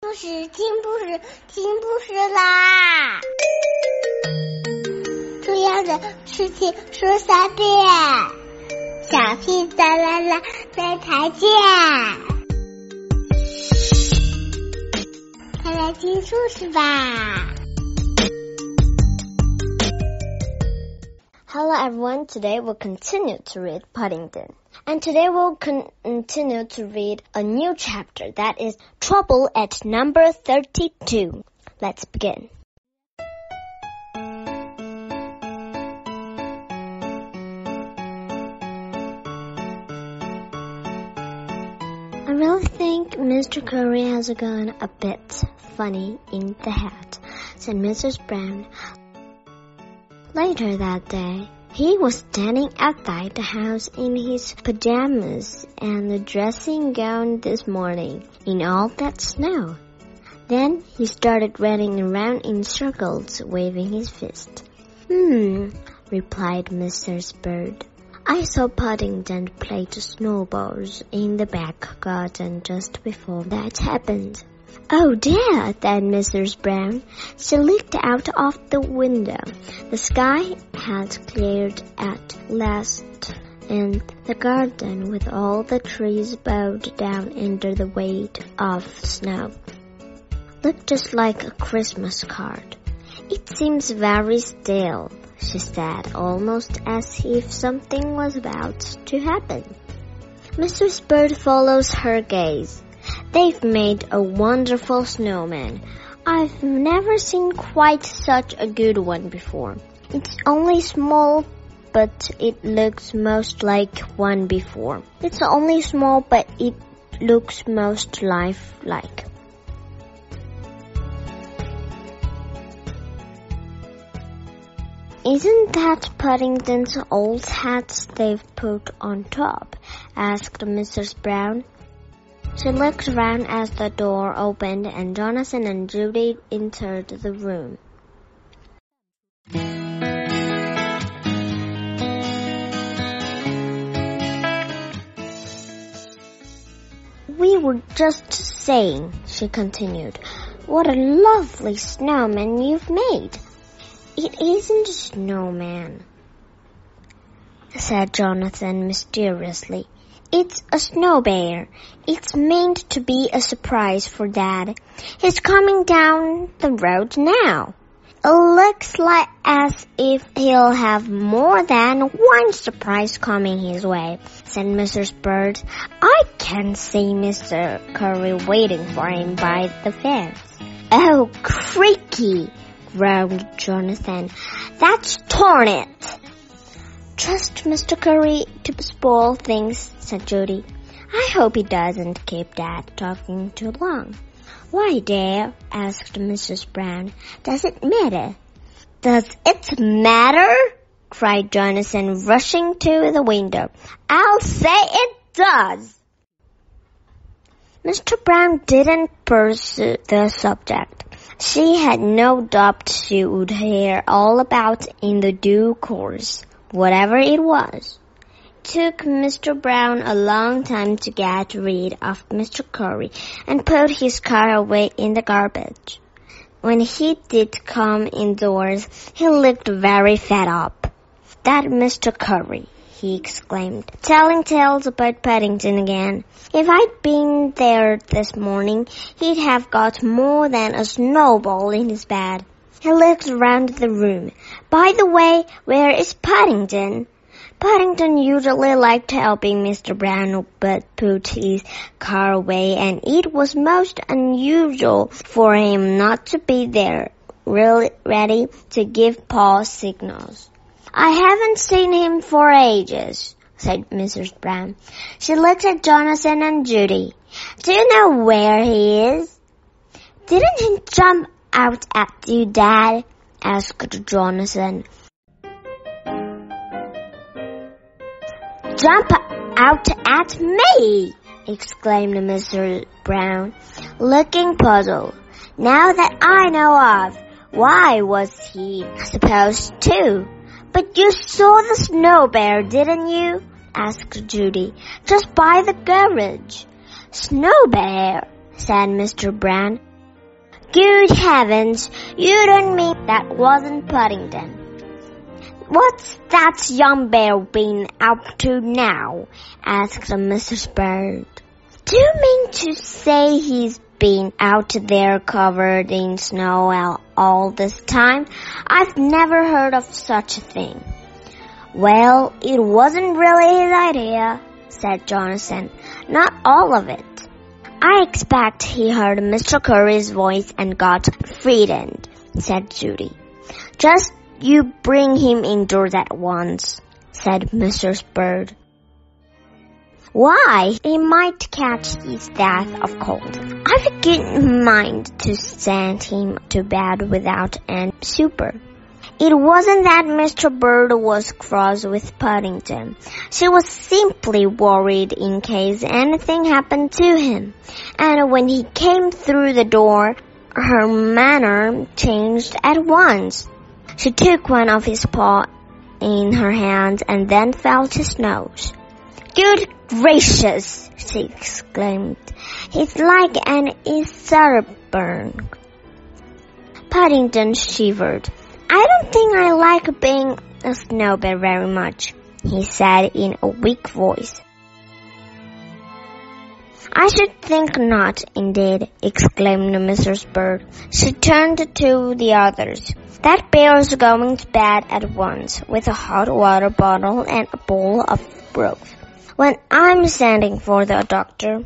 故事听故事听故事啦！重要的事情说三遍，小屁哒啦啦，明天见！快来听故事吧！Hello everyone, today we'll continue to read Paddington. And today we'll con- continue to read a new chapter that is Trouble at number 32. Let's begin. I really think Mr. Curry has gone a bit funny in the head, said Mrs. Brown. Later that day, he was standing outside the house in his pajamas and a dressing gown this morning in all that snow. Then he started running around in circles, waving his fist. Hmm, replied Mrs. Bird. I saw Paddington play to snowballs in the back garden just before that happened. Oh dear, said Mrs. Brown. She looked out of the window. The sky had cleared at last, and the garden with all the trees bowed down under the weight of snow looked just like a Christmas card. It seems very still, she said, almost as if something was about to happen. Mrs. Bird follows her gaze. They've made a wonderful snowman. I've never seen quite such a good one before. It's only small, but it looks most like one before. It's only small, but it looks most lifelike. Isn't that Paddington's old hat they've put on top? asked Mrs. Brown. She looked round as the door opened and Jonathan and Judy entered the room. We were just saying, she continued, what a lovely snowman you've made. It isn't a snowman, said Jonathan mysteriously. It's a snow bear. It's meant to be a surprise for Dad. He's coming down the road now. It looks like as if he'll have more than one surprise coming his way, said Mrs. Bird. I can see Mr. Curry waiting for him by the fence. Oh, creaky, groaned Jonathan. That's torn it. Trust Mr. Curry to spoil things, said Judy. I hope he doesn't keep Dad talking too long. Why, dear? asked Mrs. Brown. Does it matter? Does it matter? cried Jonathan, rushing to the window. I'll say it does. Mr. Brown didn't pursue the subject. She had no doubt she would hear all about in the due course whatever it was. Took Mr. Brown a long time to get rid of Mr. Curry and put his car away in the garbage. When he did come indoors, he looked very fed up. That Mr. Curry, he exclaimed, telling tales about Paddington again. If I'd been there this morning, he'd have got more than a snowball in his bed. He looked around the room. By the way, where is Paddington? Paddington usually liked helping Mr. Brown but put his car away and it was most unusual for him not to be there, really ready to give Paul signals. I haven't seen him for ages, said Mrs. Brown. She looked at Jonathan and Judy. Do you know where he is? Didn't he jump out at you, Dad? asked Jonathan. Jump out at me! exclaimed Mr. Brown, looking puzzled. Now that I know of, why was he supposed to? But you saw the snow bear, didn't you? asked Judy. Just by the garage. Snow bear, said Mr. Brown. Good heavens, you don't mean that wasn't Paddington. What's that young bear been up to now? asked Mrs. Bird. Do you mean to say he's been out there covered in snow all this time? I've never heard of such a thing. Well, it wasn't really his idea, said Jonathan. Not all of it. I expect he heard Mr. Curry's voice and got frightened, said Judy. Just you bring him indoors at once, said Mrs. Bird. Why? He might catch his death of cold. I've a good mind to send him to bed without an super. It wasn't that Mr. Bird was cross with Paddington. She was simply worried in case anything happened to him. And when he came through the door, her manner changed at once. She took one of his paws in her hand and then felt his nose. Good gracious, she exclaimed. He's like an Easter burn. Paddington shivered. I don't think I like being a snowbear very much, he said in a weak voice. I should think not, indeed, exclaimed Mrs. Bird. She turned to the others. That bear's going to bed at once, with a hot water bottle and a bowl of broth. When I'm sending for the doctor,